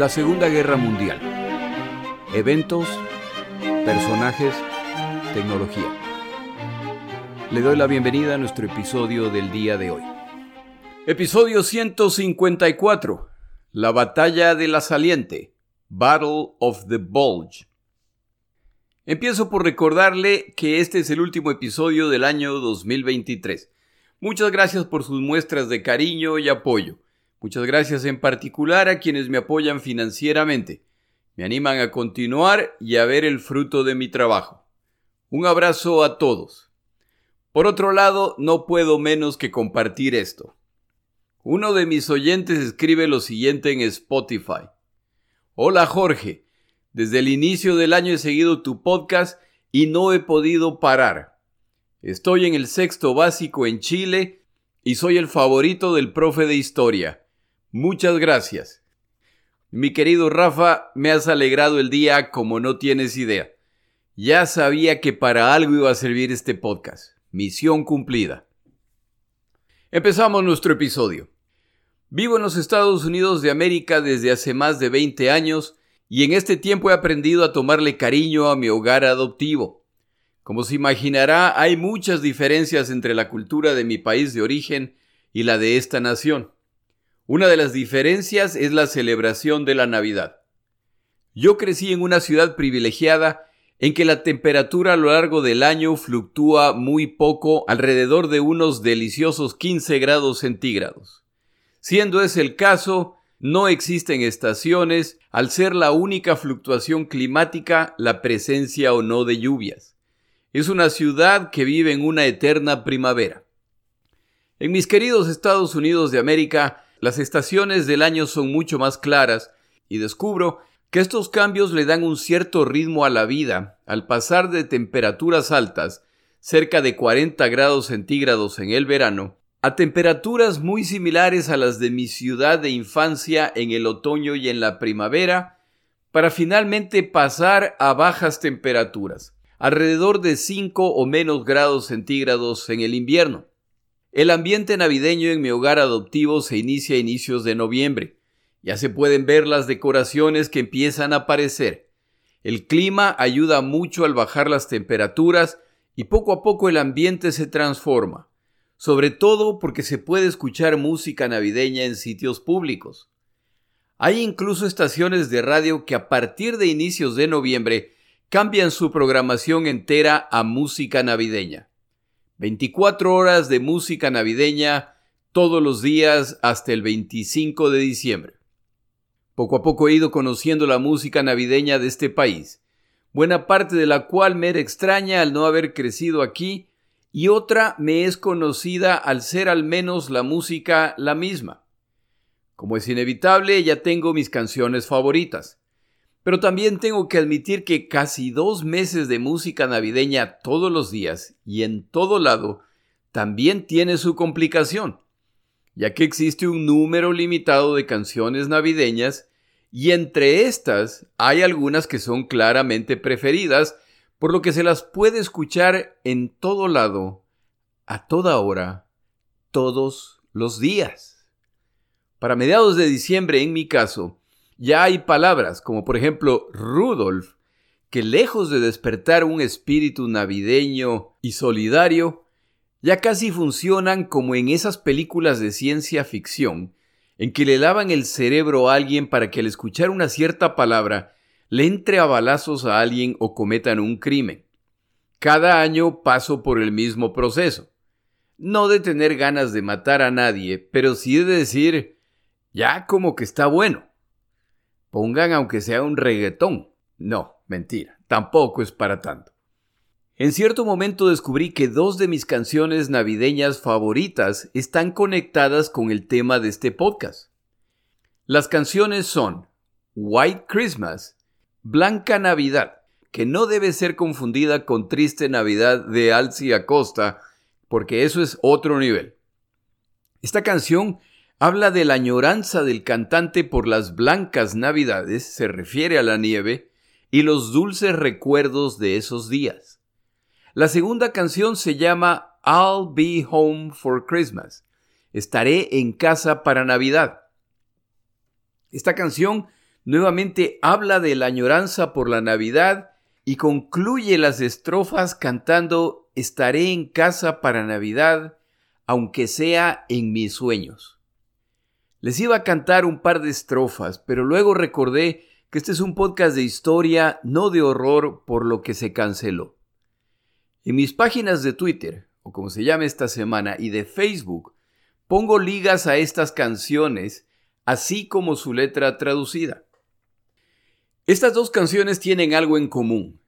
La Segunda Guerra Mundial. Eventos, personajes, tecnología. Le doy la bienvenida a nuestro episodio del día de hoy. Episodio 154. La batalla de la saliente. Battle of the Bulge. Empiezo por recordarle que este es el último episodio del año 2023. Muchas gracias por sus muestras de cariño y apoyo. Muchas gracias en particular a quienes me apoyan financieramente. Me animan a continuar y a ver el fruto de mi trabajo. Un abrazo a todos. Por otro lado, no puedo menos que compartir esto. Uno de mis oyentes escribe lo siguiente en Spotify. Hola Jorge, desde el inicio del año he seguido tu podcast y no he podido parar. Estoy en el sexto básico en Chile y soy el favorito del profe de historia. Muchas gracias. Mi querido Rafa, me has alegrado el día como no tienes idea. Ya sabía que para algo iba a servir este podcast. Misión cumplida. Empezamos nuestro episodio. Vivo en los Estados Unidos de América desde hace más de 20 años y en este tiempo he aprendido a tomarle cariño a mi hogar adoptivo. Como se imaginará, hay muchas diferencias entre la cultura de mi país de origen y la de esta nación. Una de las diferencias es la celebración de la Navidad. Yo crecí en una ciudad privilegiada en que la temperatura a lo largo del año fluctúa muy poco, alrededor de unos deliciosos 15 grados centígrados. Siendo ese el caso, no existen estaciones, al ser la única fluctuación climática la presencia o no de lluvias. Es una ciudad que vive en una eterna primavera. En mis queridos Estados Unidos de América, las estaciones del año son mucho más claras y descubro que estos cambios le dan un cierto ritmo a la vida al pasar de temperaturas altas, cerca de 40 grados centígrados en el verano, a temperaturas muy similares a las de mi ciudad de infancia en el otoño y en la primavera, para finalmente pasar a bajas temperaturas, alrededor de 5 o menos grados centígrados en el invierno. El ambiente navideño en mi hogar adoptivo se inicia a inicios de noviembre. Ya se pueden ver las decoraciones que empiezan a aparecer. El clima ayuda mucho al bajar las temperaturas y poco a poco el ambiente se transforma, sobre todo porque se puede escuchar música navideña en sitios públicos. Hay incluso estaciones de radio que a partir de inicios de noviembre cambian su programación entera a música navideña. 24 horas de música navideña todos los días hasta el 25 de diciembre. Poco a poco he ido conociendo la música navideña de este país, buena parte de la cual me era extraña al no haber crecido aquí y otra me es conocida al ser al menos la música la misma. Como es inevitable, ya tengo mis canciones favoritas. Pero también tengo que admitir que casi dos meses de música navideña todos los días y en todo lado también tiene su complicación, ya que existe un número limitado de canciones navideñas y entre estas hay algunas que son claramente preferidas, por lo que se las puede escuchar en todo lado, a toda hora, todos los días. Para mediados de diciembre, en mi caso, ya hay palabras como por ejemplo Rudolf, que lejos de despertar un espíritu navideño y solidario, ya casi funcionan como en esas películas de ciencia ficción, en que le lavan el cerebro a alguien para que al escuchar una cierta palabra le entre a balazos a alguien o cometan un crimen. Cada año paso por el mismo proceso. No de tener ganas de matar a nadie, pero sí de decir, ya como que está bueno. Pongan aunque sea un reggaetón. No, mentira, tampoco es para tanto. En cierto momento descubrí que dos de mis canciones navideñas favoritas están conectadas con el tema de este podcast. Las canciones son White Christmas, Blanca Navidad, que no debe ser confundida con Triste Navidad de Alci Acosta, porque eso es otro nivel. Esta canción habla de la añoranza del cantante por las blancas navidades, se refiere a la nieve, y los dulces recuerdos de esos días. La segunda canción se llama I'll Be Home for Christmas. Estaré en casa para Navidad. Esta canción nuevamente habla de la añoranza por la Navidad y concluye las estrofas cantando Estaré en casa para Navidad, aunque sea en mis sueños. Les iba a cantar un par de estrofas, pero luego recordé que este es un podcast de historia, no de horror, por lo que se canceló. En mis páginas de Twitter, o como se llama esta semana, y de Facebook, pongo ligas a estas canciones, así como su letra traducida. Estas dos canciones tienen algo en común.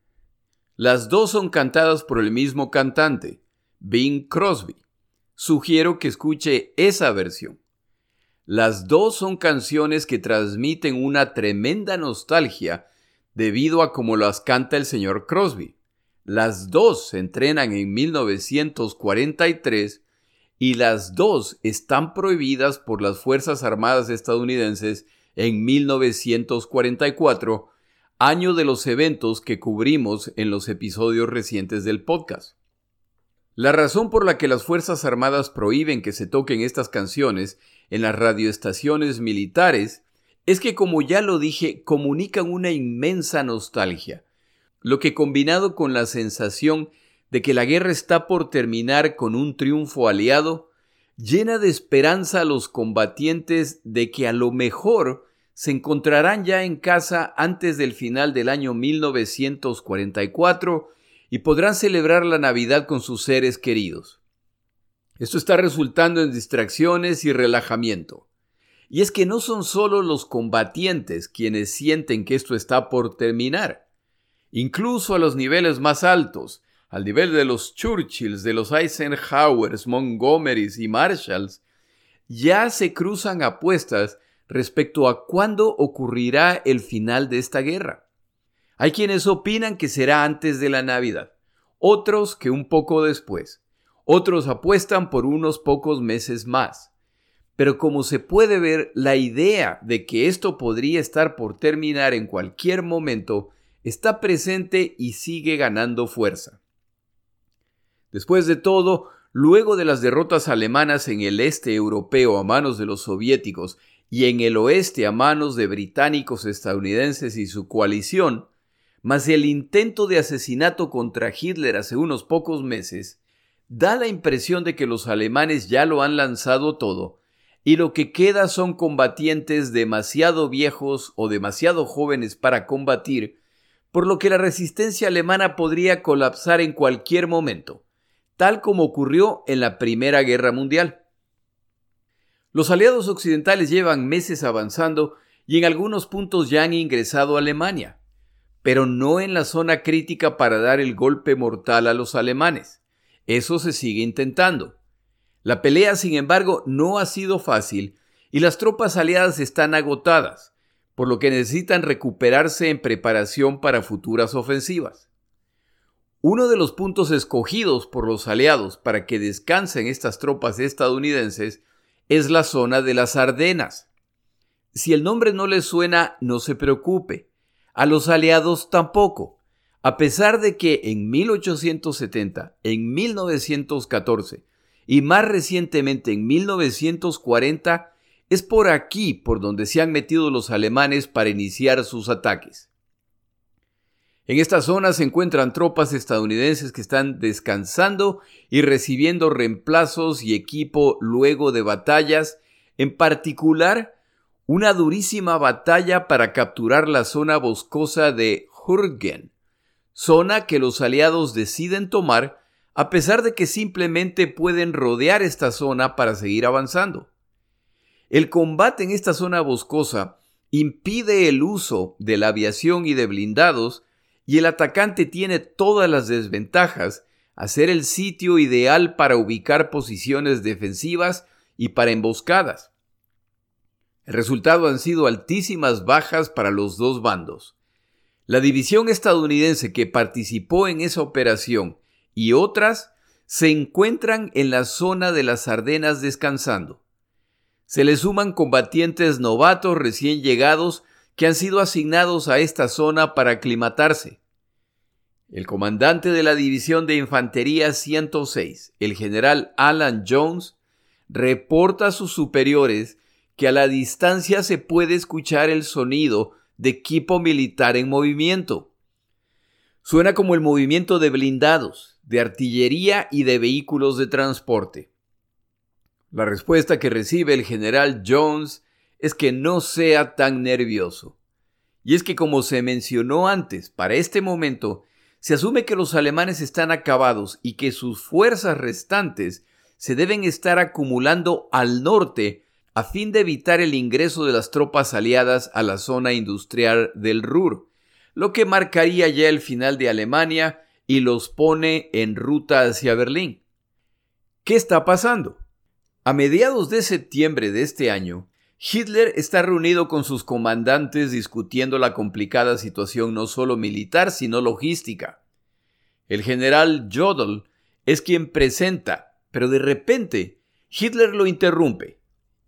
Las dos son cantadas por el mismo cantante, Bing Crosby. Sugiero que escuche esa versión. Las dos son canciones que transmiten una tremenda nostalgia debido a cómo las canta el señor Crosby. Las dos se entrenan en 1943 y las dos están prohibidas por las Fuerzas Armadas estadounidenses en 1944, año de los eventos que cubrimos en los episodios recientes del podcast. La razón por la que las Fuerzas Armadas prohíben que se toquen estas canciones en las radioestaciones militares es que, como ya lo dije, comunican una inmensa nostalgia, lo que combinado con la sensación de que la guerra está por terminar con un triunfo aliado, llena de esperanza a los combatientes de que a lo mejor se encontrarán ya en casa antes del final del año 1944 y podrán celebrar la Navidad con sus seres queridos. Esto está resultando en distracciones y relajamiento. Y es que no son solo los combatientes quienes sienten que esto está por terminar. Incluso a los niveles más altos, al nivel de los Churchills, de los Eisenhowers, Montgomerys y Marshalls, ya se cruzan apuestas respecto a cuándo ocurrirá el final de esta guerra. Hay quienes opinan que será antes de la Navidad, otros que un poco después, otros apuestan por unos pocos meses más. Pero como se puede ver, la idea de que esto podría estar por terminar en cualquier momento está presente y sigue ganando fuerza. Después de todo, luego de las derrotas alemanas en el este europeo a manos de los soviéticos y en el oeste a manos de británicos, estadounidenses y su coalición, más el intento de asesinato contra Hitler hace unos pocos meses, da la impresión de que los alemanes ya lo han lanzado todo, y lo que queda son combatientes demasiado viejos o demasiado jóvenes para combatir, por lo que la resistencia alemana podría colapsar en cualquier momento tal como ocurrió en la Primera Guerra Mundial. Los aliados occidentales llevan meses avanzando y en algunos puntos ya han ingresado a Alemania, pero no en la zona crítica para dar el golpe mortal a los alemanes. Eso se sigue intentando. La pelea, sin embargo, no ha sido fácil y las tropas aliadas están agotadas, por lo que necesitan recuperarse en preparación para futuras ofensivas. Uno de los puntos escogidos por los aliados para que descansen estas tropas estadounidenses es la zona de las Ardenas. Si el nombre no les suena, no se preocupe. A los aliados tampoco. A pesar de que en 1870, en 1914 y más recientemente en 1940 es por aquí por donde se han metido los alemanes para iniciar sus ataques. En esta zona se encuentran tropas estadounidenses que están descansando y recibiendo reemplazos y equipo luego de batallas, en particular una durísima batalla para capturar la zona boscosa de Hurgen, zona que los aliados deciden tomar a pesar de que simplemente pueden rodear esta zona para seguir avanzando. El combate en esta zona boscosa impide el uso de la aviación y de blindados y el atacante tiene todas las desventajas, hacer el sitio ideal para ubicar posiciones defensivas y para emboscadas. El resultado han sido altísimas bajas para los dos bandos. La división estadounidense que participó en esa operación y otras se encuentran en la zona de las Ardenas descansando. Se le suman combatientes novatos recién llegados que han sido asignados a esta zona para aclimatarse. El comandante de la División de Infantería 106, el general Alan Jones, reporta a sus superiores que a la distancia se puede escuchar el sonido de equipo militar en movimiento. Suena como el movimiento de blindados, de artillería y de vehículos de transporte. La respuesta que recibe el general Jones es que no sea tan nervioso. Y es que como se mencionó antes, para este momento, se asume que los alemanes están acabados y que sus fuerzas restantes se deben estar acumulando al norte a fin de evitar el ingreso de las tropas aliadas a la zona industrial del Ruhr, lo que marcaría ya el final de Alemania y los pone en ruta hacia Berlín. ¿Qué está pasando? A mediados de septiembre de este año, Hitler está reunido con sus comandantes discutiendo la complicada situación no solo militar, sino logística. El general Jodl es quien presenta, pero de repente Hitler lo interrumpe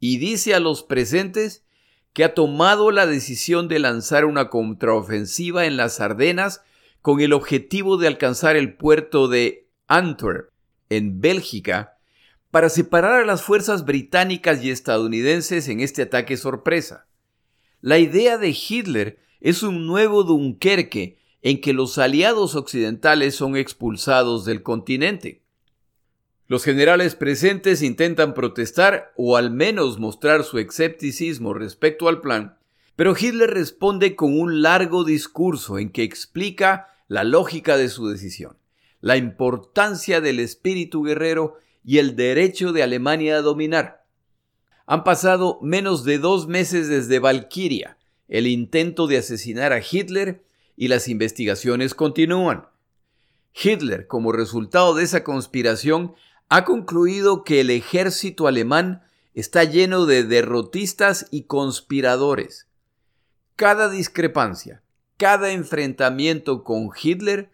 y dice a los presentes que ha tomado la decisión de lanzar una contraofensiva en las Ardenas con el objetivo de alcanzar el puerto de Antwerp, en Bélgica, para separar a las fuerzas británicas y estadounidenses en este ataque sorpresa. La idea de Hitler es un nuevo Dunkerque en que los aliados occidentales son expulsados del continente. Los generales presentes intentan protestar o al menos mostrar su escepticismo respecto al plan, pero Hitler responde con un largo discurso en que explica la lógica de su decisión, la importancia del espíritu guerrero y el derecho de Alemania a dominar. Han pasado menos de dos meses desde Valkyria, el intento de asesinar a Hitler, y las investigaciones continúan. Hitler, como resultado de esa conspiración, ha concluido que el ejército alemán está lleno de derrotistas y conspiradores. Cada discrepancia, cada enfrentamiento con Hitler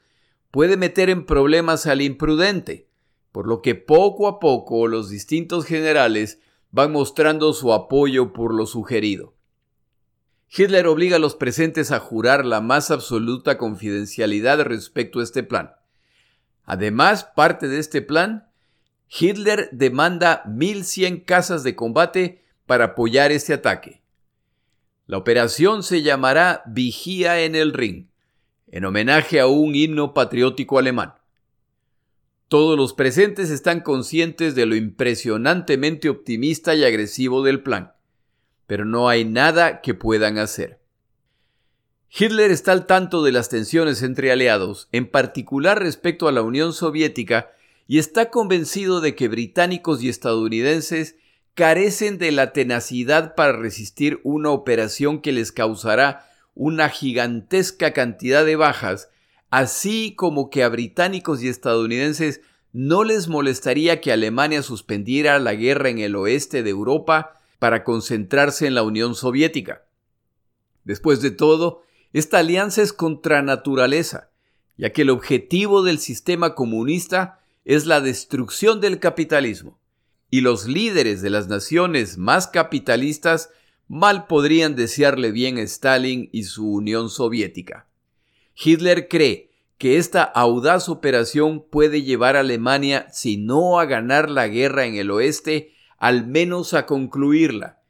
puede meter en problemas al imprudente, por lo que poco a poco los distintos generales van mostrando su apoyo por lo sugerido. Hitler obliga a los presentes a jurar la más absoluta confidencialidad respecto a este plan. Además, parte de este plan, Hitler demanda 1.100 casas de combate para apoyar este ataque. La operación se llamará Vigía en el Ring, en homenaje a un himno patriótico alemán. Todos los presentes están conscientes de lo impresionantemente optimista y agresivo del plan, pero no hay nada que puedan hacer. Hitler está al tanto de las tensiones entre aliados, en particular respecto a la Unión Soviética, y está convencido de que británicos y estadounidenses carecen de la tenacidad para resistir una operación que les causará una gigantesca cantidad de bajas así como que a británicos y estadounidenses no les molestaría que Alemania suspendiera la guerra en el oeste de Europa para concentrarse en la Unión Soviética. Después de todo, esta alianza es contra naturaleza, ya que el objetivo del sistema comunista es la destrucción del capitalismo, y los líderes de las naciones más capitalistas mal podrían desearle bien a Stalin y su Unión Soviética. Hitler cree que esta audaz operación puede llevar a Alemania, si no a ganar la guerra en el oeste, al menos a concluirla.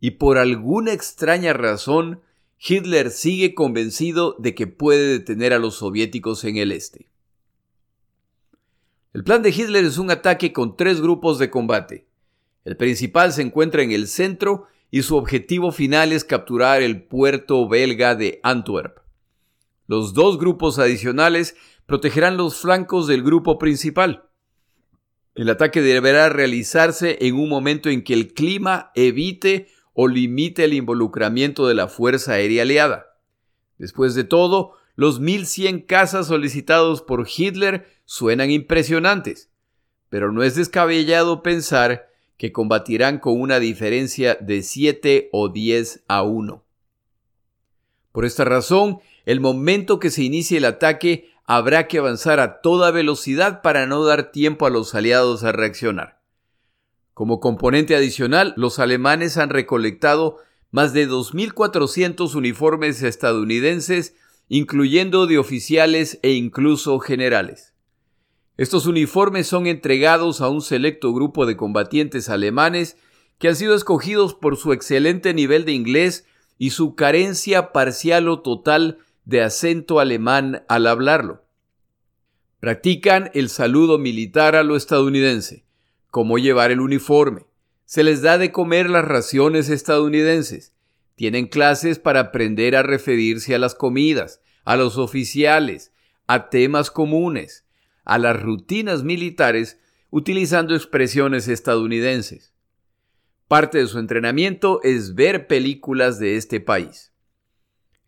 Y por alguna extraña razón, Hitler sigue convencido de que puede detener a los soviéticos en el este. El plan de Hitler es un ataque con tres grupos de combate. El principal se encuentra en el centro y su objetivo final es capturar el puerto belga de Antwerp. Los dos grupos adicionales protegerán los flancos del grupo principal. El ataque deberá realizarse en un momento en que el clima evite o limite el involucramiento de la Fuerza Aérea Aliada. Después de todo, los 1.100 cazas solicitados por Hitler suenan impresionantes, pero no es descabellado pensar que combatirán con una diferencia de 7 o 10 a 1. Por esta razón, el momento que se inicie el ataque habrá que avanzar a toda velocidad para no dar tiempo a los aliados a reaccionar. Como componente adicional, los alemanes han recolectado más de 2.400 uniformes estadounidenses, incluyendo de oficiales e incluso generales. Estos uniformes son entregados a un selecto grupo de combatientes alemanes que han sido escogidos por su excelente nivel de inglés y su carencia parcial o total de acento alemán al hablarlo. Practican el saludo militar a lo estadounidense, cómo llevar el uniforme. Se les da de comer las raciones estadounidenses. Tienen clases para aprender a referirse a las comidas, a los oficiales, a temas comunes, a las rutinas militares utilizando expresiones estadounidenses. Parte de su entrenamiento es ver películas de este país.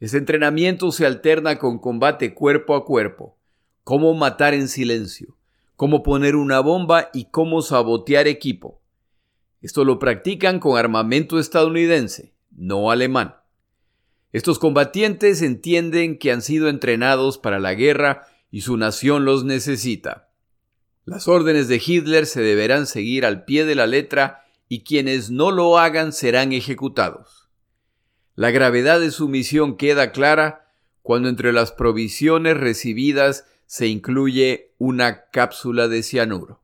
Ese entrenamiento se alterna con combate cuerpo a cuerpo, cómo matar en silencio, cómo poner una bomba y cómo sabotear equipo. Esto lo practican con armamento estadounidense, no alemán. Estos combatientes entienden que han sido entrenados para la guerra y su nación los necesita. Las órdenes de Hitler se deberán seguir al pie de la letra y quienes no lo hagan serán ejecutados. La gravedad de su misión queda clara cuando entre las provisiones recibidas se incluye una cápsula de cianuro.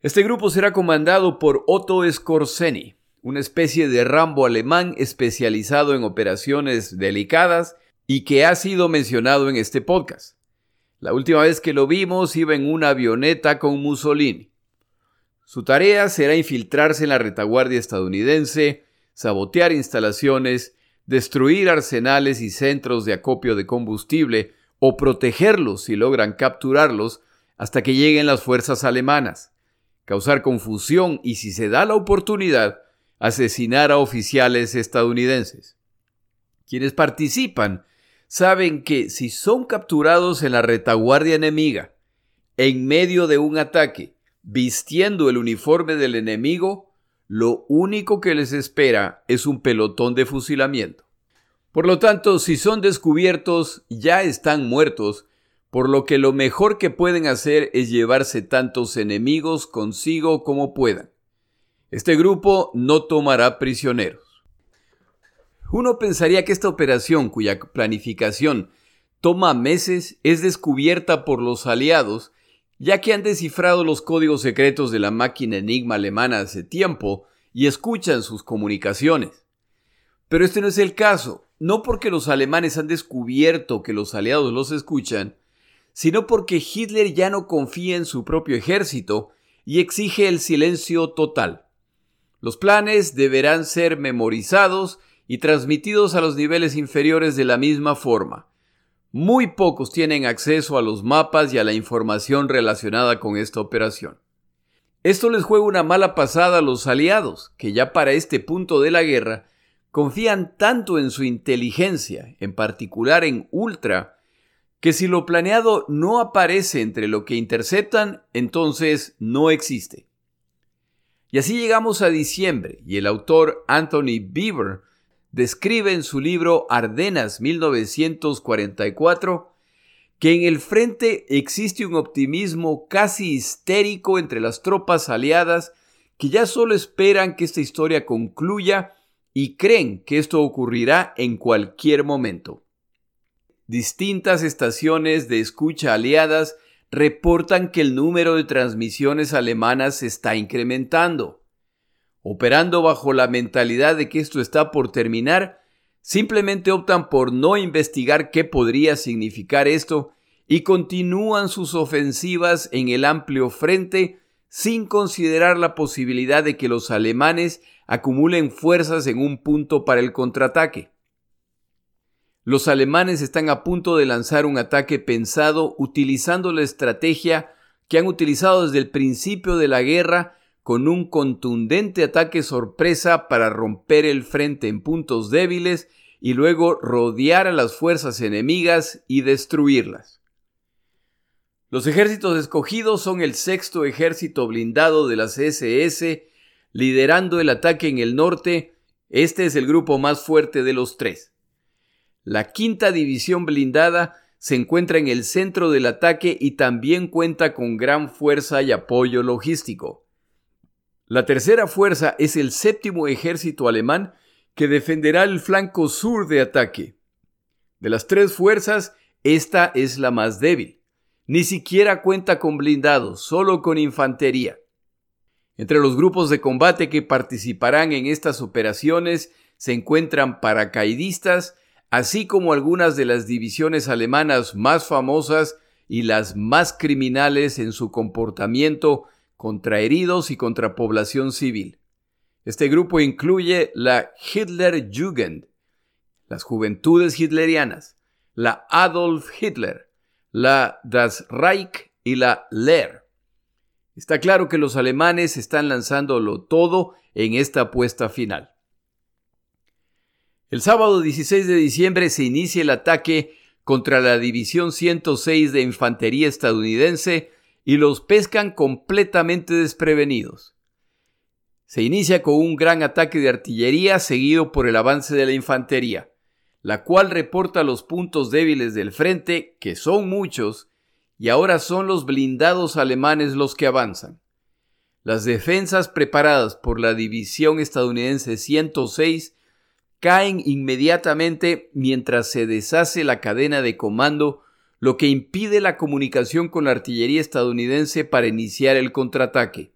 Este grupo será comandado por Otto Skorzeny, una especie de Rambo alemán especializado en operaciones delicadas y que ha sido mencionado en este podcast. La última vez que lo vimos iba en una avioneta con Mussolini. Su tarea será infiltrarse en la retaguardia estadounidense, sabotear instalaciones, destruir arsenales y centros de acopio de combustible o protegerlos si logran capturarlos hasta que lleguen las fuerzas alemanas, causar confusión y si se da la oportunidad, asesinar a oficiales estadounidenses. Quienes participan saben que si son capturados en la retaguardia enemiga, en medio de un ataque, vistiendo el uniforme del enemigo, lo único que les espera es un pelotón de fusilamiento. Por lo tanto, si son descubiertos, ya están muertos, por lo que lo mejor que pueden hacer es llevarse tantos enemigos consigo como puedan. Este grupo no tomará prisioneros. Uno pensaría que esta operación, cuya planificación toma meses, es descubierta por los aliados ya que han descifrado los códigos secretos de la máquina Enigma alemana hace tiempo y escuchan sus comunicaciones. Pero este no es el caso, no porque los alemanes han descubierto que los aliados los escuchan, sino porque Hitler ya no confía en su propio ejército y exige el silencio total. Los planes deberán ser memorizados y transmitidos a los niveles inferiores de la misma forma, muy pocos tienen acceso a los mapas y a la información relacionada con esta operación. Esto les juega una mala pasada a los aliados, que ya para este punto de la guerra confían tanto en su inteligencia, en particular en Ultra, que si lo planeado no aparece entre lo que interceptan, entonces no existe. Y así llegamos a diciembre, y el autor Anthony Beaver describe en su libro Ardenas 1944 que en el frente existe un optimismo casi histérico entre las tropas aliadas que ya solo esperan que esta historia concluya y creen que esto ocurrirá en cualquier momento. Distintas estaciones de escucha aliadas reportan que el número de transmisiones alemanas está incrementando operando bajo la mentalidad de que esto está por terminar, simplemente optan por no investigar qué podría significar esto y continúan sus ofensivas en el amplio frente sin considerar la posibilidad de que los alemanes acumulen fuerzas en un punto para el contraataque. Los alemanes están a punto de lanzar un ataque pensado utilizando la estrategia que han utilizado desde el principio de la guerra con un contundente ataque sorpresa para romper el frente en puntos débiles y luego rodear a las fuerzas enemigas y destruirlas. Los ejércitos escogidos son el sexto ejército blindado de las SS, liderando el ataque en el norte. Este es el grupo más fuerte de los tres. La quinta división blindada se encuentra en el centro del ataque y también cuenta con gran fuerza y apoyo logístico. La tercera fuerza es el séptimo ejército alemán que defenderá el flanco sur de ataque. De las tres fuerzas, esta es la más débil. Ni siquiera cuenta con blindados, solo con infantería. Entre los grupos de combate que participarán en estas operaciones se encuentran paracaidistas, así como algunas de las divisiones alemanas más famosas y las más criminales en su comportamiento contra heridos y contra población civil. Este grupo incluye la Hitlerjugend, las juventudes hitlerianas, la Adolf Hitler, la Das Reich y la Lehr. Está claro que los alemanes están lanzándolo todo en esta apuesta final. El sábado 16 de diciembre se inicia el ataque contra la División 106 de Infantería estadounidense y los pescan completamente desprevenidos. Se inicia con un gran ataque de artillería seguido por el avance de la infantería, la cual reporta los puntos débiles del frente, que son muchos, y ahora son los blindados alemanes los que avanzan. Las defensas preparadas por la división estadounidense 106 caen inmediatamente mientras se deshace la cadena de comando, lo que impide la comunicación con la artillería estadounidense para iniciar el contraataque.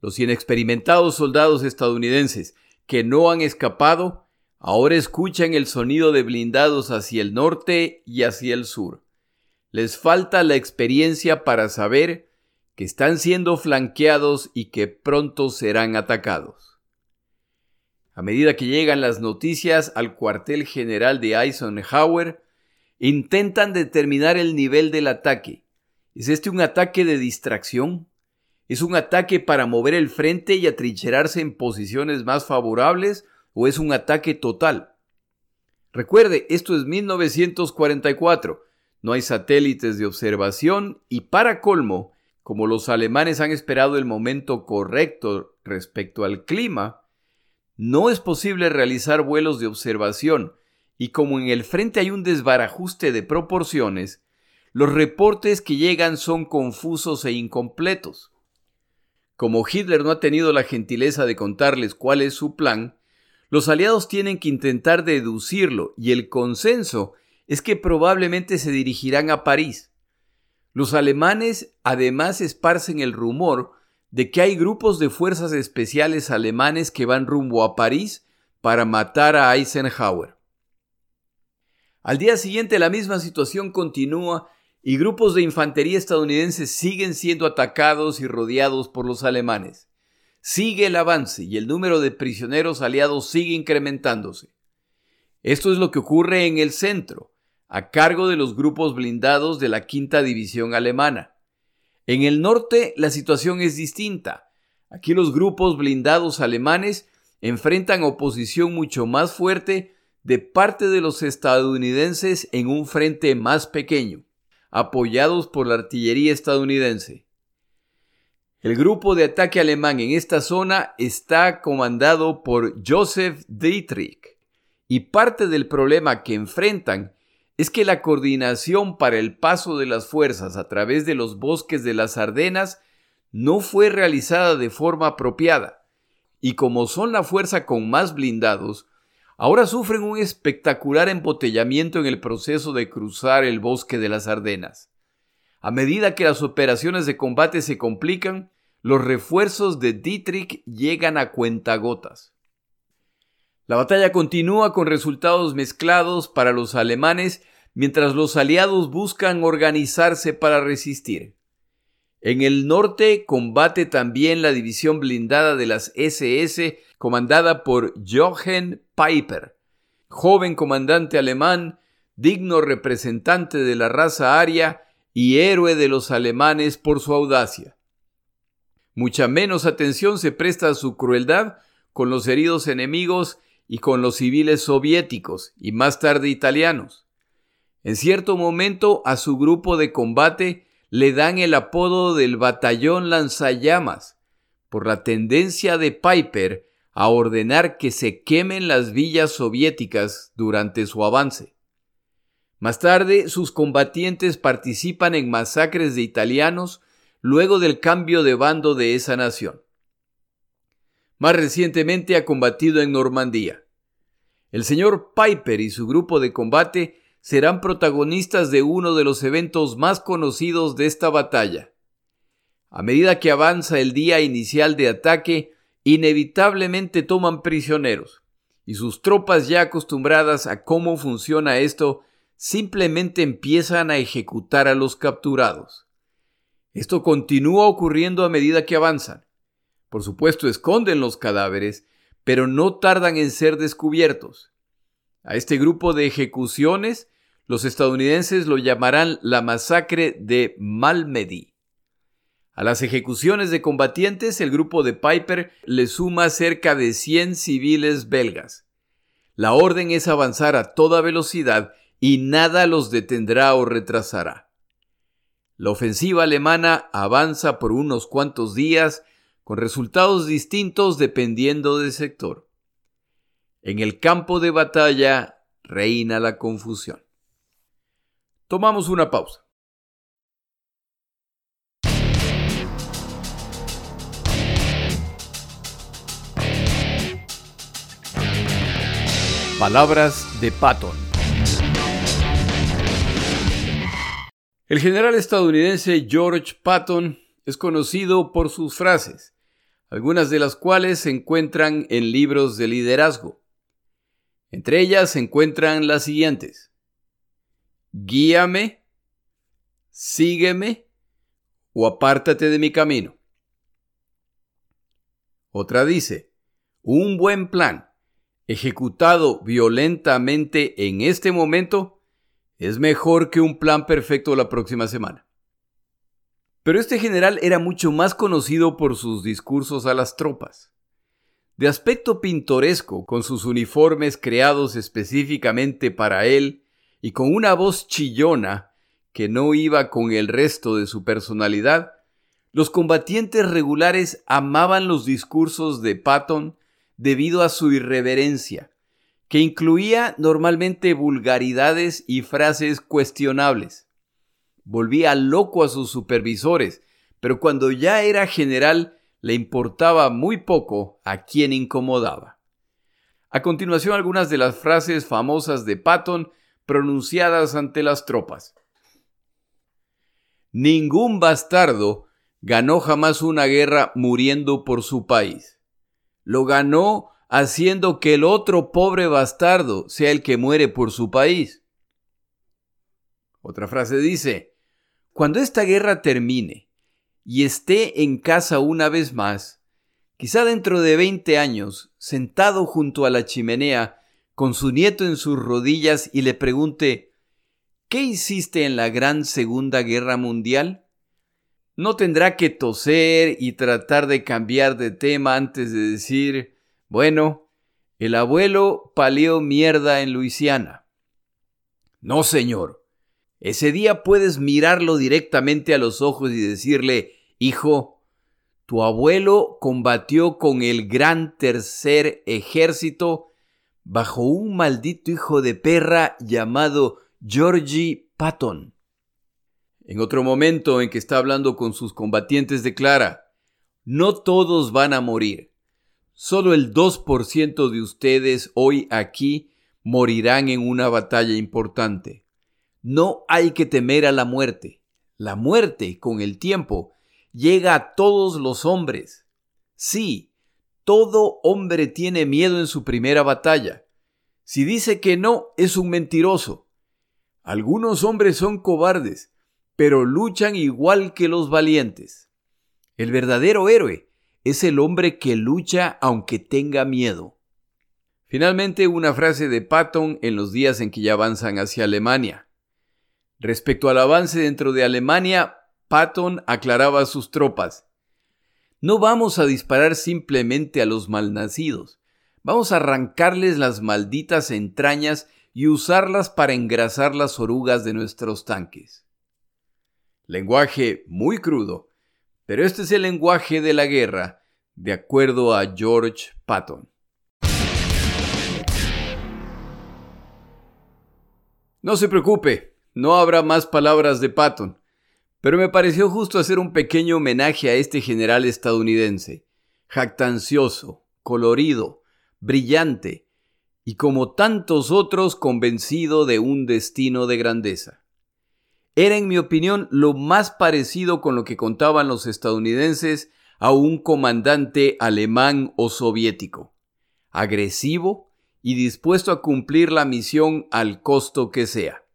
Los inexperimentados soldados estadounidenses que no han escapado ahora escuchan el sonido de blindados hacia el norte y hacia el sur. Les falta la experiencia para saber que están siendo flanqueados y que pronto serán atacados. A medida que llegan las noticias al cuartel general de Eisenhower, intentan determinar el nivel del ataque. ¿Es este un ataque de distracción? ¿Es un ataque para mover el frente y atrincherarse en posiciones más favorables o es un ataque total? Recuerde, esto es 1944. No hay satélites de observación y para colmo, como los alemanes han esperado el momento correcto respecto al clima, no es posible realizar vuelos de observación y como en el frente hay un desbarajuste de proporciones, los reportes que llegan son confusos e incompletos. Como Hitler no ha tenido la gentileza de contarles cuál es su plan, los aliados tienen que intentar deducirlo y el consenso es que probablemente se dirigirán a París. Los alemanes además esparcen el rumor de que hay grupos de fuerzas especiales alemanes que van rumbo a París para matar a Eisenhower. Al día siguiente la misma situación continúa y grupos de infantería estadounidenses siguen siendo atacados y rodeados por los alemanes. Sigue el avance y el número de prisioneros aliados sigue incrementándose. Esto es lo que ocurre en el centro, a cargo de los grupos blindados de la Quinta División Alemana. En el norte la situación es distinta. Aquí los grupos blindados alemanes enfrentan oposición mucho más fuerte de parte de los estadounidenses en un frente más pequeño apoyados por la artillería estadounidense. El grupo de ataque alemán en esta zona está comandado por Joseph Dietrich y parte del problema que enfrentan es que la coordinación para el paso de las fuerzas a través de los bosques de las Ardenas no fue realizada de forma apropiada, y como son la fuerza con más blindados, ahora sufren un espectacular embotellamiento en el proceso de cruzar el bosque de las Ardenas. A medida que las operaciones de combate se complican, los refuerzos de Dietrich llegan a cuentagotas. La batalla continúa con resultados mezclados para los alemanes mientras los aliados buscan organizarse para resistir. En el norte combate también la división blindada de las SS comandada por Jochen Piper, joven comandante alemán, digno representante de la raza aria y héroe de los alemanes por su audacia. Mucha menos atención se presta a su crueldad con los heridos enemigos y con los civiles soviéticos y más tarde italianos. En cierto momento a su grupo de combate le dan el apodo del batallón lanzallamas, por la tendencia de Piper a ordenar que se quemen las villas soviéticas durante su avance. Más tarde, sus combatientes participan en masacres de italianos luego del cambio de bando de esa nación. Más recientemente ha combatido en Normandía. El señor Piper y su grupo de combate serán protagonistas de uno de los eventos más conocidos de esta batalla. A medida que avanza el día inicial de ataque, inevitablemente toman prisioneros, y sus tropas ya acostumbradas a cómo funciona esto simplemente empiezan a ejecutar a los capturados. Esto continúa ocurriendo a medida que avanzan. Por supuesto, esconden los cadáveres, pero no tardan en ser descubiertos. A este grupo de ejecuciones, los estadounidenses lo llamarán la masacre de Malmedy. A las ejecuciones de combatientes, el grupo de Piper le suma cerca de 100 civiles belgas. La orden es avanzar a toda velocidad y nada los detendrá o retrasará. La ofensiva alemana avanza por unos cuantos días con resultados distintos dependiendo del sector. En el campo de batalla reina la confusión. Tomamos una pausa. Palabras de Patton. El general estadounidense George Patton es conocido por sus frases, algunas de las cuales se encuentran en libros de liderazgo. Entre ellas se encuentran las siguientes. Guíame, sígueme o apártate de mi camino. Otra dice, un buen plan, ejecutado violentamente en este momento, es mejor que un plan perfecto la próxima semana. Pero este general era mucho más conocido por sus discursos a las tropas. De aspecto pintoresco, con sus uniformes creados específicamente para él y con una voz chillona que no iba con el resto de su personalidad, los combatientes regulares amaban los discursos de Patton debido a su irreverencia, que incluía normalmente vulgaridades y frases cuestionables volvía loco a sus supervisores, pero cuando ya era general le importaba muy poco a quien incomodaba. A continuación algunas de las frases famosas de Patton pronunciadas ante las tropas. Ningún bastardo ganó jamás una guerra muriendo por su país. Lo ganó haciendo que el otro pobre bastardo sea el que muere por su país. Otra frase dice, cuando esta guerra termine y esté en casa una vez más, quizá dentro de 20 años, sentado junto a la chimenea, con su nieto en sus rodillas y le pregunte, ¿qué hiciste en la gran Segunda Guerra Mundial? No tendrá que toser y tratar de cambiar de tema antes de decir, bueno, el abuelo palió mierda en Luisiana. No, señor. Ese día puedes mirarlo directamente a los ojos y decirle, Hijo, tu abuelo combatió con el gran tercer ejército bajo un maldito hijo de perra llamado Georgie Patton. En otro momento en que está hablando con sus combatientes declara, no todos van a morir. Solo el 2% de ustedes hoy aquí morirán en una batalla importante. No hay que temer a la muerte. La muerte, con el tiempo, llega a todos los hombres. Sí, todo hombre tiene miedo en su primera batalla. Si dice que no, es un mentiroso. Algunos hombres son cobardes, pero luchan igual que los valientes. El verdadero héroe es el hombre que lucha aunque tenga miedo. Finalmente, una frase de Patton en los días en que ya avanzan hacia Alemania. Respecto al avance dentro de Alemania, Patton aclaraba a sus tropas. No vamos a disparar simplemente a los malnacidos, vamos a arrancarles las malditas entrañas y usarlas para engrasar las orugas de nuestros tanques. Lenguaje muy crudo, pero este es el lenguaje de la guerra, de acuerdo a George Patton. No se preocupe, no habrá más palabras de Patton, pero me pareció justo hacer un pequeño homenaje a este general estadounidense, jactancioso, colorido, brillante, y como tantos otros convencido de un destino de grandeza. Era, en mi opinión, lo más parecido con lo que contaban los estadounidenses a un comandante alemán o soviético, agresivo y dispuesto a cumplir la misión al costo que sea.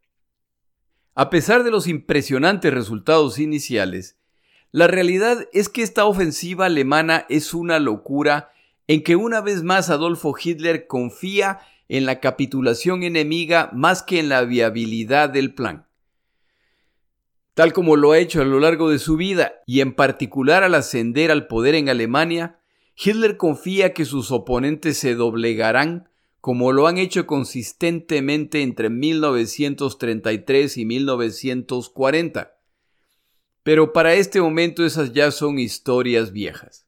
A pesar de los impresionantes resultados iniciales, la realidad es que esta ofensiva alemana es una locura en que una vez más Adolfo Hitler confía en la capitulación enemiga más que en la viabilidad del plan. Tal como lo ha hecho a lo largo de su vida y en particular al ascender al poder en Alemania, Hitler confía que sus oponentes se doblegarán como lo han hecho consistentemente entre 1933 y 1940. Pero para este momento esas ya son historias viejas.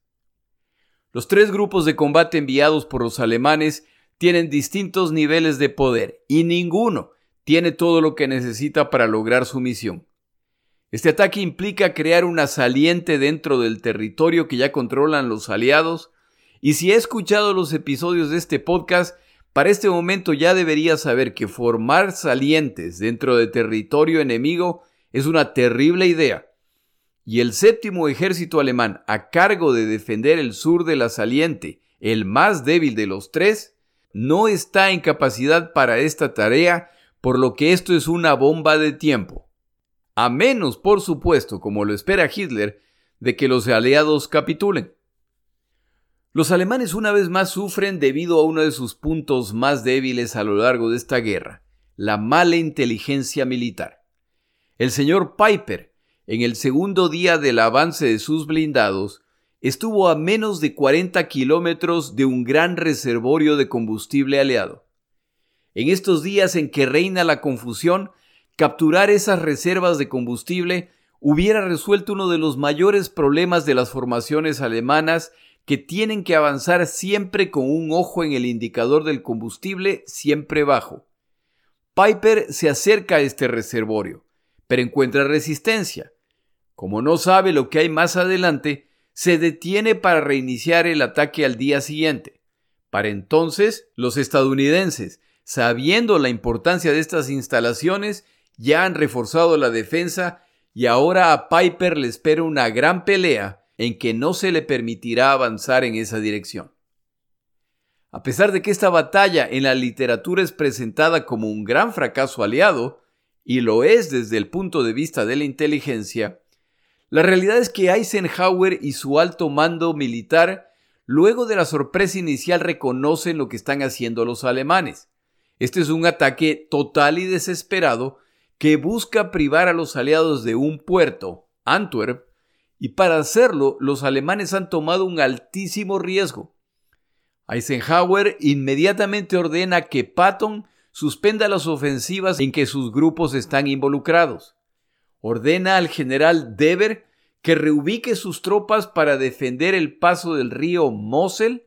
Los tres grupos de combate enviados por los alemanes tienen distintos niveles de poder y ninguno tiene todo lo que necesita para lograr su misión. Este ataque implica crear una saliente dentro del territorio que ya controlan los aliados, y si he escuchado los episodios de este podcast, para este momento ya debería saber que formar salientes dentro de territorio enemigo es una terrible idea. Y el séptimo ejército alemán, a cargo de defender el sur de la saliente, el más débil de los tres, no está en capacidad para esta tarea, por lo que esto es una bomba de tiempo a menos, por supuesto, como lo espera Hitler, de que los aliados capitulen. Los alemanes una vez más sufren debido a uno de sus puntos más débiles a lo largo de esta guerra, la mala inteligencia militar. El señor Piper, en el segundo día del avance de sus blindados, estuvo a menos de 40 kilómetros de un gran reservorio de combustible aliado. En estos días en que reina la confusión, Capturar esas reservas de combustible hubiera resuelto uno de los mayores problemas de las formaciones alemanas que tienen que avanzar siempre con un ojo en el indicador del combustible siempre bajo. Piper se acerca a este reservorio, pero encuentra resistencia. Como no sabe lo que hay más adelante, se detiene para reiniciar el ataque al día siguiente. Para entonces, los estadounidenses, sabiendo la importancia de estas instalaciones, ya han reforzado la defensa y ahora a Piper le espera una gran pelea en que no se le permitirá avanzar en esa dirección. A pesar de que esta batalla en la literatura es presentada como un gran fracaso aliado, y lo es desde el punto de vista de la inteligencia, la realidad es que Eisenhower y su alto mando militar, luego de la sorpresa inicial, reconocen lo que están haciendo los alemanes. Este es un ataque total y desesperado que busca privar a los aliados de un puerto, Antwerp, y para hacerlo los alemanes han tomado un altísimo riesgo. Eisenhower inmediatamente ordena que Patton suspenda las ofensivas en que sus grupos están involucrados. Ordena al general Dever que reubique sus tropas para defender el paso del río Mosel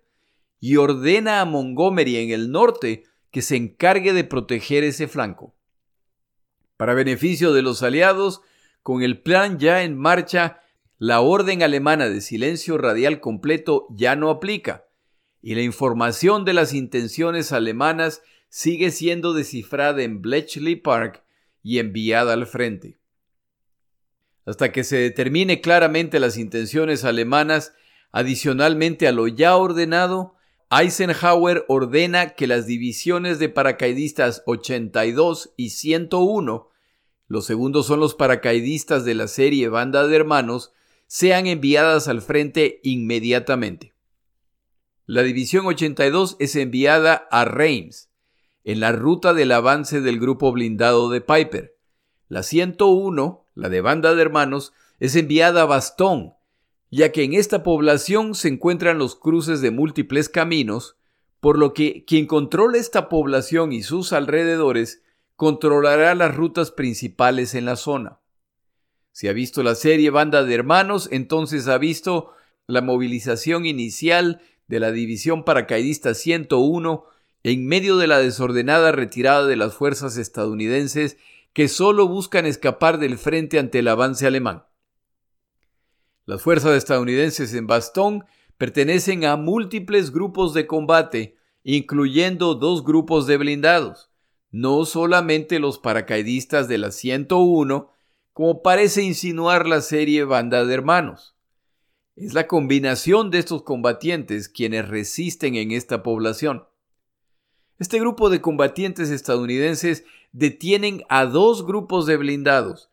y ordena a Montgomery en el norte que se encargue de proteger ese flanco. Para beneficio de los aliados, con el plan ya en marcha, la orden alemana de silencio radial completo ya no aplica, y la información de las intenciones alemanas sigue siendo descifrada en Bletchley Park y enviada al frente. Hasta que se determine claramente las intenciones alemanas, adicionalmente a lo ya ordenado, Eisenhower ordena que las divisiones de paracaidistas 82 y 101, los segundos son los paracaidistas de la serie Banda de Hermanos, sean enviadas al frente inmediatamente. La División 82 es enviada a Reims, en la ruta del avance del grupo blindado de Piper. La 101, la de Banda de Hermanos, es enviada a Bastón, ya que en esta población se encuentran los cruces de múltiples caminos, por lo que quien controla esta población y sus alrededores controlará las rutas principales en la zona. Si ha visto la serie Banda de Hermanos, entonces ha visto la movilización inicial de la División Paracaidista 101 en medio de la desordenada retirada de las fuerzas estadounidenses que solo buscan escapar del frente ante el avance alemán. Las fuerzas estadounidenses en Bastón pertenecen a múltiples grupos de combate, incluyendo dos grupos de blindados, no solamente los paracaidistas de la 101, como parece insinuar la serie Banda de Hermanos. Es la combinación de estos combatientes quienes resisten en esta población. Este grupo de combatientes estadounidenses detienen a dos grupos de blindados,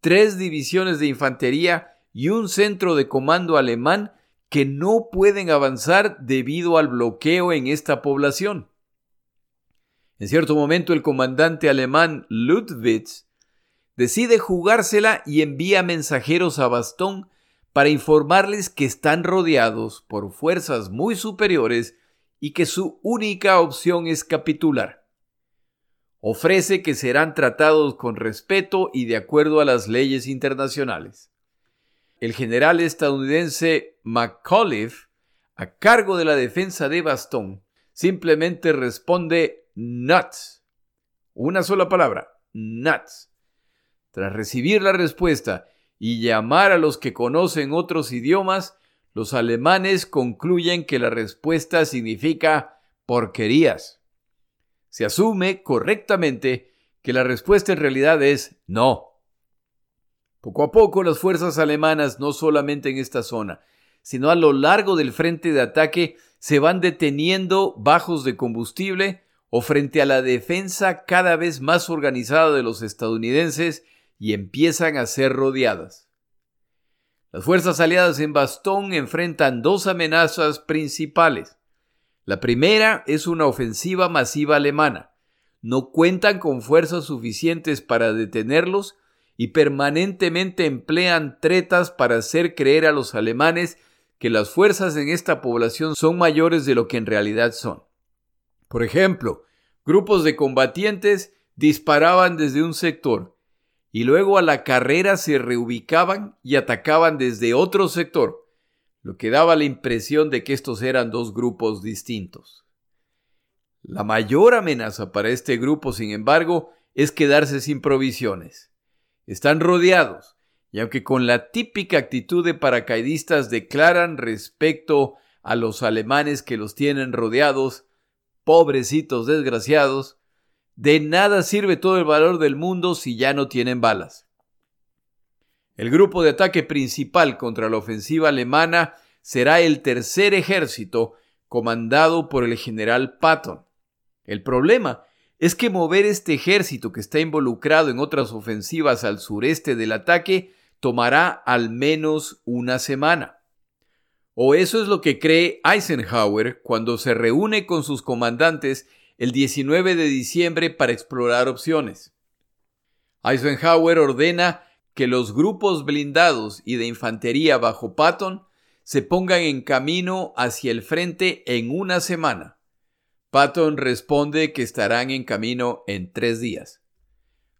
tres divisiones de infantería y un centro de comando alemán que no pueden avanzar debido al bloqueo en esta población. En cierto momento el comandante alemán Ludwig decide jugársela y envía mensajeros a Bastón para informarles que están rodeados por fuerzas muy superiores y que su única opción es capitular. Ofrece que serán tratados con respeto y de acuerdo a las leyes internacionales. El general estadounidense McAuliffe, a cargo de la defensa de Bastón, simplemente responde nuts. Una sola palabra, nuts. Tras recibir la respuesta y llamar a los que conocen otros idiomas, los alemanes concluyen que la respuesta significa porquerías. Se asume correctamente que la respuesta en realidad es no. Poco a poco las fuerzas alemanas, no solamente en esta zona, sino a lo largo del frente de ataque, se van deteniendo bajos de combustible o frente a la defensa cada vez más organizada de los estadounidenses y empiezan a ser rodeadas. Las fuerzas aliadas en Bastón enfrentan dos amenazas principales. La primera es una ofensiva masiva alemana. No cuentan con fuerzas suficientes para detenerlos y permanentemente emplean tretas para hacer creer a los alemanes que las fuerzas en esta población son mayores de lo que en realidad son. Por ejemplo, grupos de combatientes disparaban desde un sector, y luego a la carrera se reubicaban y atacaban desde otro sector, lo que daba la impresión de que estos eran dos grupos distintos. La mayor amenaza para este grupo, sin embargo, es quedarse sin provisiones. Están rodeados, y aunque con la típica actitud de paracaidistas declaran respecto a los alemanes que los tienen rodeados, pobrecitos desgraciados, de nada sirve todo el valor del mundo si ya no tienen balas. El grupo de ataque principal contra la ofensiva alemana será el tercer ejército comandado por el general Patton. El problema es que mover este ejército que está involucrado en otras ofensivas al sureste del ataque tomará al menos una semana. O eso es lo que cree Eisenhower cuando se reúne con sus comandantes el 19 de diciembre para explorar opciones. Eisenhower ordena que los grupos blindados y de infantería bajo Patton se pongan en camino hacia el frente en una semana. Patton responde que estarán en camino en tres días.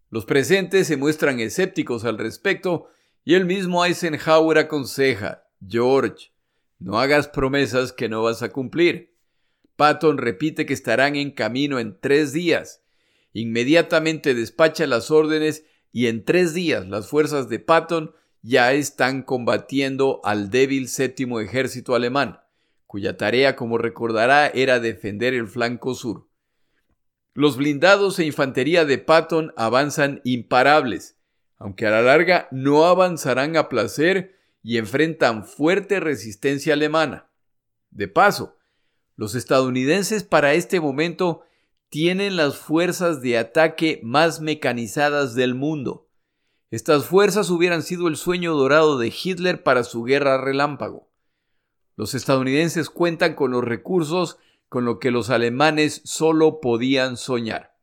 Los presentes se muestran escépticos al respecto y el mismo Eisenhower aconseja, George, no hagas promesas que no vas a cumplir. Patton repite que estarán en camino en tres días. Inmediatamente despacha las órdenes y en tres días las fuerzas de Patton ya están combatiendo al débil séptimo ejército alemán, cuya tarea, como recordará, era defender el flanco sur. Los blindados e infantería de Patton avanzan imparables, aunque a la larga no avanzarán a placer y enfrentan fuerte resistencia alemana. De paso, los estadounidenses para este momento tienen las fuerzas de ataque más mecanizadas del mundo. Estas fuerzas hubieran sido el sueño dorado de Hitler para su guerra relámpago. Los estadounidenses cuentan con los recursos con lo que los alemanes solo podían soñar.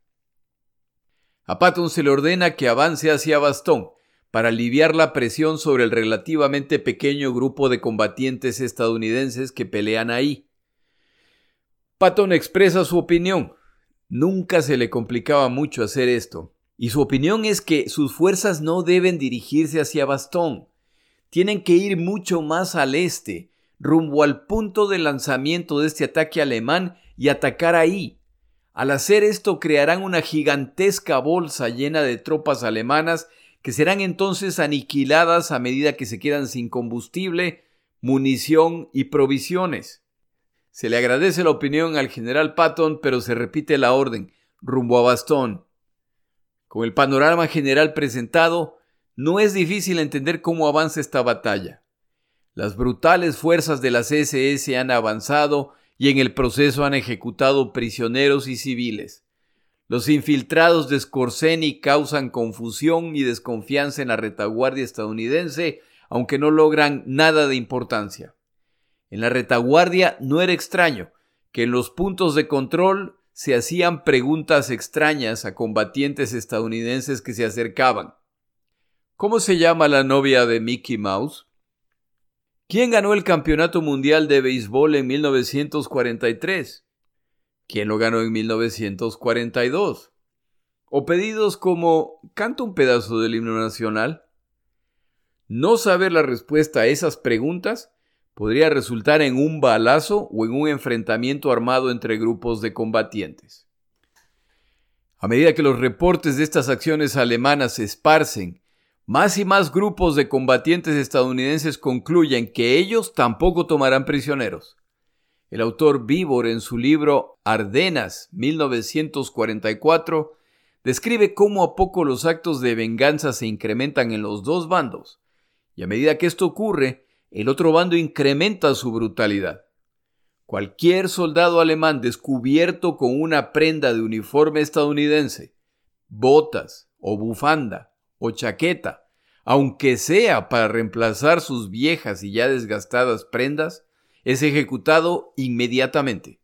A Patton se le ordena que avance hacia Bastón para aliviar la presión sobre el relativamente pequeño grupo de combatientes estadounidenses que pelean ahí. Patton expresa su opinión. Nunca se le complicaba mucho hacer esto. Y su opinión es que sus fuerzas no deben dirigirse hacia Bastón. Tienen que ir mucho más al este, rumbo al punto de lanzamiento de este ataque alemán y atacar ahí. Al hacer esto crearán una gigantesca bolsa llena de tropas alemanas que serán entonces aniquiladas a medida que se quedan sin combustible, munición y provisiones. Se le agradece la opinión al general Patton, pero se repite la orden, rumbo a Bastón. Con el panorama general presentado, no es difícil entender cómo avanza esta batalla. Las brutales fuerzas de las SS han avanzado y en el proceso han ejecutado prisioneros y civiles. Los infiltrados de Scorseni causan confusión y desconfianza en la retaguardia estadounidense, aunque no logran nada de importancia. En la retaguardia no era extraño que en los puntos de control se hacían preguntas extrañas a combatientes estadounidenses que se acercaban. ¿Cómo se llama la novia de Mickey Mouse? ¿Quién ganó el Campeonato Mundial de Béisbol en 1943? ¿Quién lo ganó en 1942? O pedidos como ¿canta un pedazo del himno nacional? No saber la respuesta a esas preguntas podría resultar en un balazo o en un enfrentamiento armado entre grupos de combatientes. A medida que los reportes de estas acciones alemanas se esparcen, más y más grupos de combatientes estadounidenses concluyen que ellos tampoco tomarán prisioneros. El autor Vivor en su libro Ardenas 1944 describe cómo a poco los actos de venganza se incrementan en los dos bandos, y a medida que esto ocurre, el otro bando incrementa su brutalidad. Cualquier soldado alemán descubierto con una prenda de uniforme estadounidense, botas o bufanda o chaqueta, aunque sea para reemplazar sus viejas y ya desgastadas prendas, es ejecutado inmediatamente.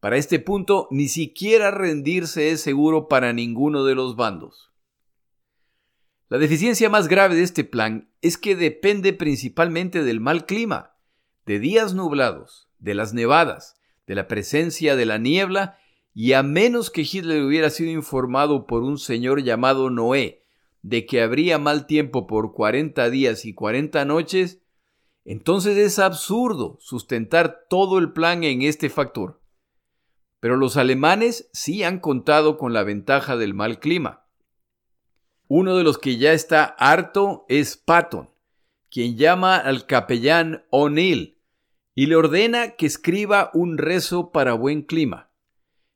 Para este punto, ni siquiera rendirse es seguro para ninguno de los bandos. La deficiencia más grave de este plan es que depende principalmente del mal clima, de días nublados, de las nevadas, de la presencia de la niebla, y a menos que Hitler hubiera sido informado por un señor llamado Noé de que habría mal tiempo por 40 días y 40 noches, entonces es absurdo sustentar todo el plan en este factor. Pero los alemanes sí han contado con la ventaja del mal clima. Uno de los que ya está harto es Patton, quien llama al capellán O'Neill y le ordena que escriba un rezo para buen clima.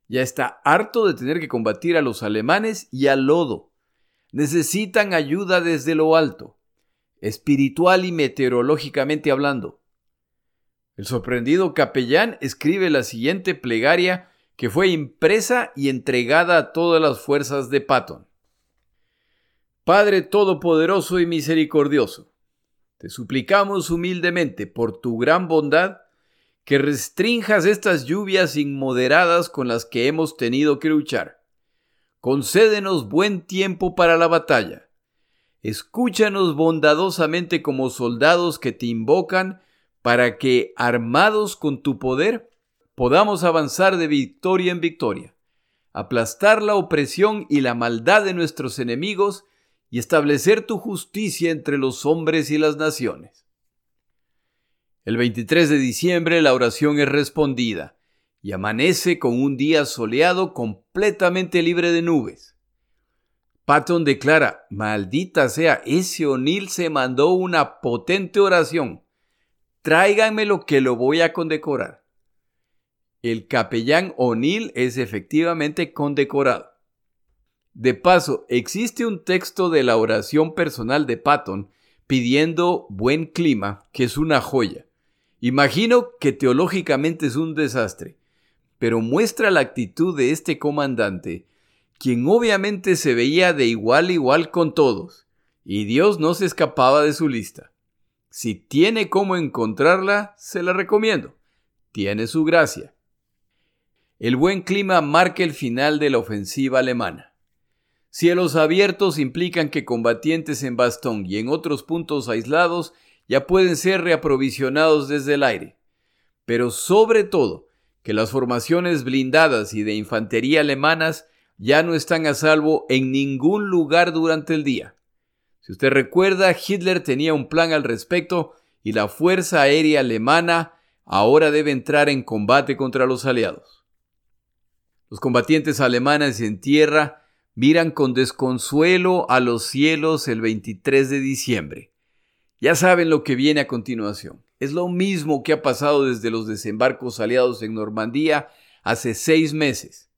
Ya está harto de tener que combatir a los alemanes y al lodo. Necesitan ayuda desde lo alto, espiritual y meteorológicamente hablando. El sorprendido capellán escribe la siguiente plegaria que fue impresa y entregada a todas las fuerzas de Patton. Padre Todopoderoso y Misericordioso, te suplicamos humildemente por tu gran bondad que restrinjas estas lluvias inmoderadas con las que hemos tenido que luchar. Concédenos buen tiempo para la batalla. Escúchanos bondadosamente como soldados que te invocan para que, armados con tu poder, podamos avanzar de victoria en victoria, aplastar la opresión y la maldad de nuestros enemigos y establecer tu justicia entre los hombres y las naciones. El 23 de diciembre la oración es respondida y amanece con un día soleado completamente libre de nubes. Patton declara, maldita sea, ese O'Neill se mandó una potente oración. Tráiganme lo que lo voy a condecorar. El capellán O'Neill es efectivamente condecorado. De paso, existe un texto de la oración personal de Patton pidiendo buen clima, que es una joya. Imagino que teológicamente es un desastre, pero muestra la actitud de este comandante, quien obviamente se veía de igual a igual con todos, y Dios no se escapaba de su lista. Si tiene cómo encontrarla, se la recomiendo. Tiene su gracia. El buen clima marca el final de la ofensiva alemana. Cielos abiertos implican que combatientes en Bastón y en otros puntos aislados ya pueden ser reaprovisionados desde el aire. Pero sobre todo, que las formaciones blindadas y de infantería alemanas ya no están a salvo en ningún lugar durante el día. Si usted recuerda, Hitler tenía un plan al respecto y la Fuerza Aérea Alemana ahora debe entrar en combate contra los aliados. Los combatientes alemanes en tierra miran con desconsuelo a los cielos el 23 de diciembre. Ya saben lo que viene a continuación. Es lo mismo que ha pasado desde los desembarcos aliados en Normandía hace seis meses.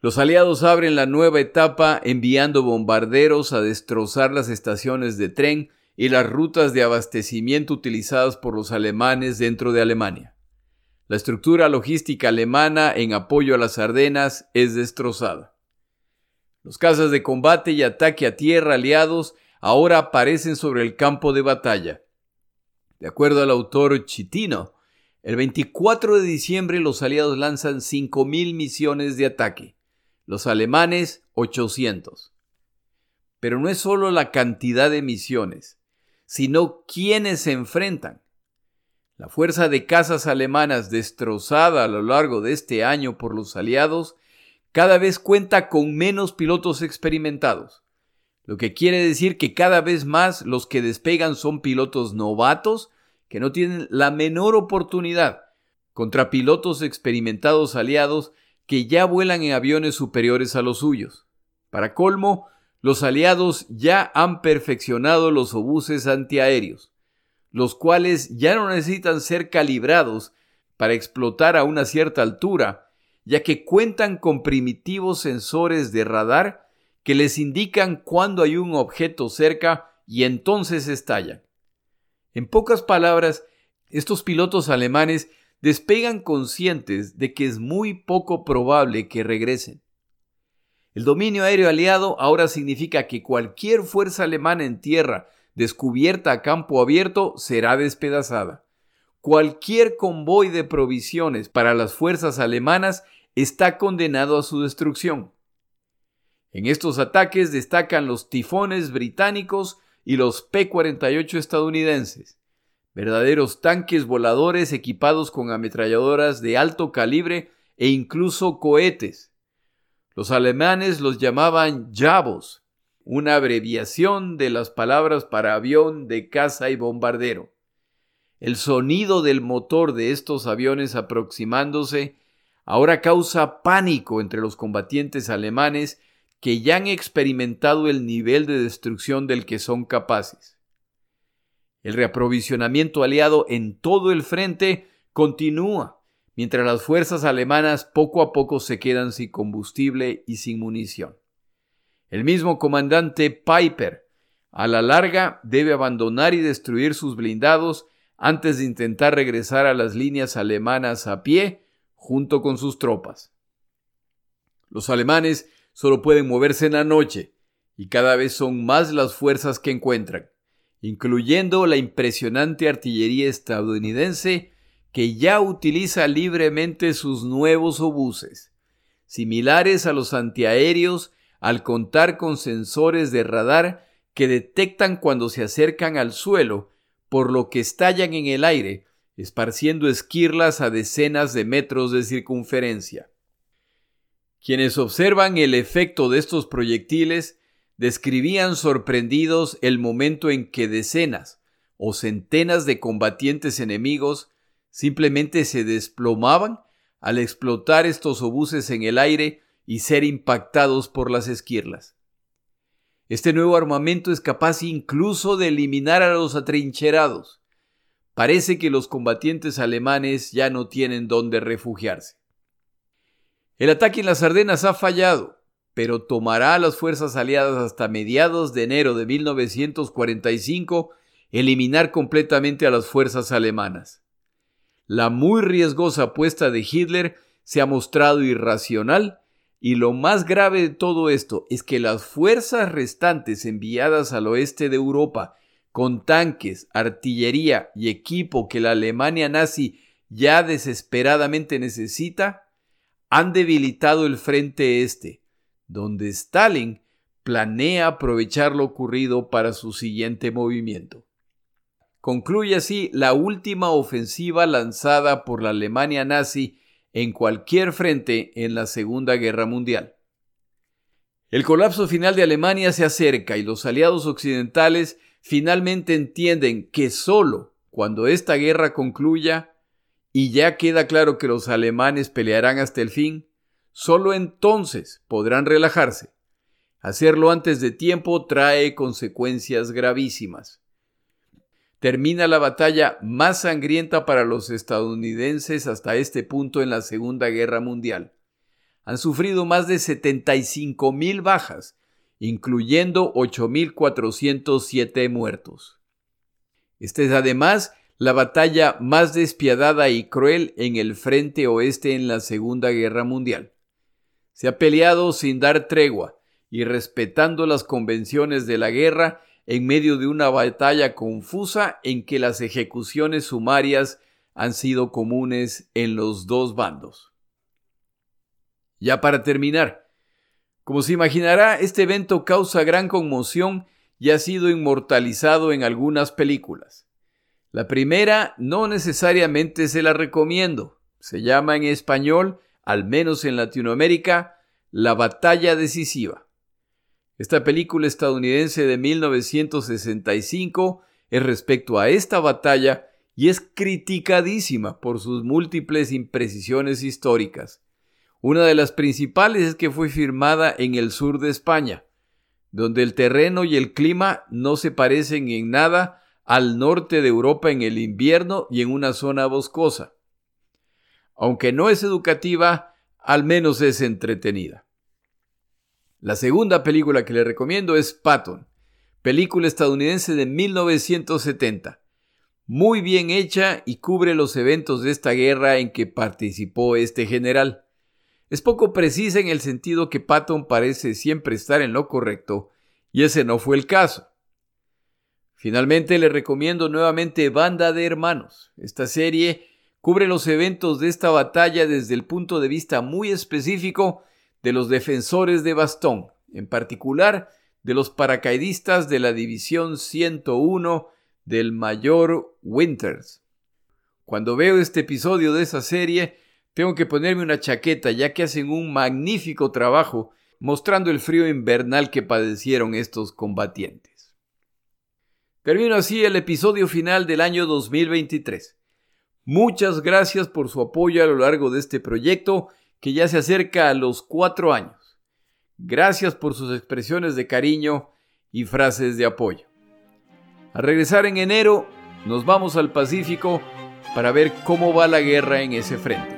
Los aliados abren la nueva etapa enviando bombarderos a destrozar las estaciones de tren y las rutas de abastecimiento utilizadas por los alemanes dentro de Alemania. La estructura logística alemana en apoyo a las Ardenas es destrozada. Los cazas de combate y ataque a tierra aliados ahora aparecen sobre el campo de batalla. De acuerdo al autor Chitino, el 24 de diciembre los aliados lanzan 5.000 misiones de ataque, los alemanes 800. Pero no es solo la cantidad de misiones, sino quienes se enfrentan. La fuerza de cazas alemanas destrozada a lo largo de este año por los aliados cada vez cuenta con menos pilotos experimentados, lo que quiere decir que cada vez más los que despegan son pilotos novatos que no tienen la menor oportunidad contra pilotos experimentados aliados que ya vuelan en aviones superiores a los suyos. Para colmo, los aliados ya han perfeccionado los obuses antiaéreos, los cuales ya no necesitan ser calibrados para explotar a una cierta altura, ya que cuentan con primitivos sensores de radar que les indican cuando hay un objeto cerca y entonces estallan. En pocas palabras, estos pilotos alemanes despegan conscientes de que es muy poco probable que regresen. El dominio aéreo aliado ahora significa que cualquier fuerza alemana en tierra descubierta a campo abierto será despedazada. Cualquier convoy de provisiones para las fuerzas alemanas está condenado a su destrucción. En estos ataques destacan los tifones británicos y los P-48 estadounidenses, verdaderos tanques voladores equipados con ametralladoras de alto calibre e incluso cohetes. Los alemanes los llamaban Javos, una abreviación de las palabras para avión de caza y bombardero. El sonido del motor de estos aviones aproximándose ahora causa pánico entre los combatientes alemanes que ya han experimentado el nivel de destrucción del que son capaces. El reaprovisionamiento aliado en todo el frente continúa, mientras las fuerzas alemanas poco a poco se quedan sin combustible y sin munición. El mismo comandante Piper, a la larga, debe abandonar y destruir sus blindados antes de intentar regresar a las líneas alemanas a pie junto con sus tropas. Los alemanes solo pueden moverse en la noche y cada vez son más las fuerzas que encuentran, incluyendo la impresionante artillería estadounidense que ya utiliza libremente sus nuevos obuses, similares a los antiaéreos al contar con sensores de radar que detectan cuando se acercan al suelo, por lo que estallan en el aire esparciendo esquirlas a decenas de metros de circunferencia. Quienes observan el efecto de estos proyectiles describían sorprendidos el momento en que decenas o centenas de combatientes enemigos simplemente se desplomaban al explotar estos obuses en el aire y ser impactados por las esquirlas. Este nuevo armamento es capaz incluso de eliminar a los atrincherados, Parece que los combatientes alemanes ya no tienen dónde refugiarse. El ataque en las Ardenas ha fallado, pero tomará a las fuerzas aliadas hasta mediados de enero de 1945 eliminar completamente a las fuerzas alemanas. La muy riesgosa apuesta de Hitler se ha mostrado irracional y lo más grave de todo esto es que las fuerzas restantes enviadas al oeste de Europa con tanques, artillería y equipo que la Alemania nazi ya desesperadamente necesita, han debilitado el frente este, donde Stalin planea aprovechar lo ocurrido para su siguiente movimiento. Concluye así la última ofensiva lanzada por la Alemania nazi en cualquier frente en la Segunda Guerra Mundial. El colapso final de Alemania se acerca y los aliados occidentales finalmente entienden que solo cuando esta guerra concluya y ya queda claro que los alemanes pelearán hasta el fin, solo entonces podrán relajarse. Hacerlo antes de tiempo trae consecuencias gravísimas. Termina la batalla más sangrienta para los estadounidenses hasta este punto en la Segunda Guerra Mundial. Han sufrido más de 75 mil bajas incluyendo 8.407 muertos. Esta es además la batalla más despiadada y cruel en el frente oeste en la Segunda Guerra Mundial. Se ha peleado sin dar tregua y respetando las convenciones de la guerra en medio de una batalla confusa en que las ejecuciones sumarias han sido comunes en los dos bandos. Ya para terminar, como se imaginará, este evento causa gran conmoción y ha sido inmortalizado en algunas películas. La primera no necesariamente se la recomiendo. Se llama en español, al menos en Latinoamérica, La batalla decisiva. Esta película estadounidense de 1965 es respecto a esta batalla y es criticadísima por sus múltiples imprecisiones históricas. Una de las principales es que fue firmada en el sur de España, donde el terreno y el clima no se parecen en nada al norte de Europa en el invierno y en una zona boscosa. Aunque no es educativa, al menos es entretenida. La segunda película que le recomiendo es Patton, película estadounidense de 1970, muy bien hecha y cubre los eventos de esta guerra en que participó este general. Es poco precisa en el sentido que Patton parece siempre estar en lo correcto, y ese no fue el caso. Finalmente le recomiendo nuevamente Banda de Hermanos. Esta serie cubre los eventos de esta batalla desde el punto de vista muy específico de los defensores de bastón, en particular de los paracaidistas de la División 101 del Mayor Winters. Cuando veo este episodio de esa serie, tengo que ponerme una chaqueta ya que hacen un magnífico trabajo mostrando el frío invernal que padecieron estos combatientes. Termino así el episodio final del año 2023. Muchas gracias por su apoyo a lo largo de este proyecto que ya se acerca a los cuatro años. Gracias por sus expresiones de cariño y frases de apoyo. Al regresar en enero, nos vamos al Pacífico para ver cómo va la guerra en ese frente.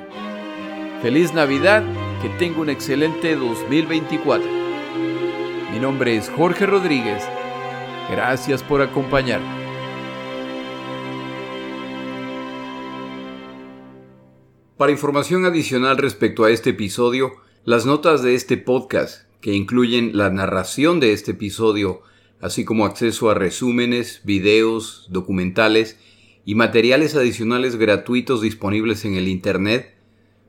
Feliz Navidad, que tenga un excelente 2024. Mi nombre es Jorge Rodríguez. Gracias por acompañarme. Para información adicional respecto a este episodio, las notas de este podcast, que incluyen la narración de este episodio, así como acceso a resúmenes, videos, documentales y materiales adicionales gratuitos disponibles en el Internet,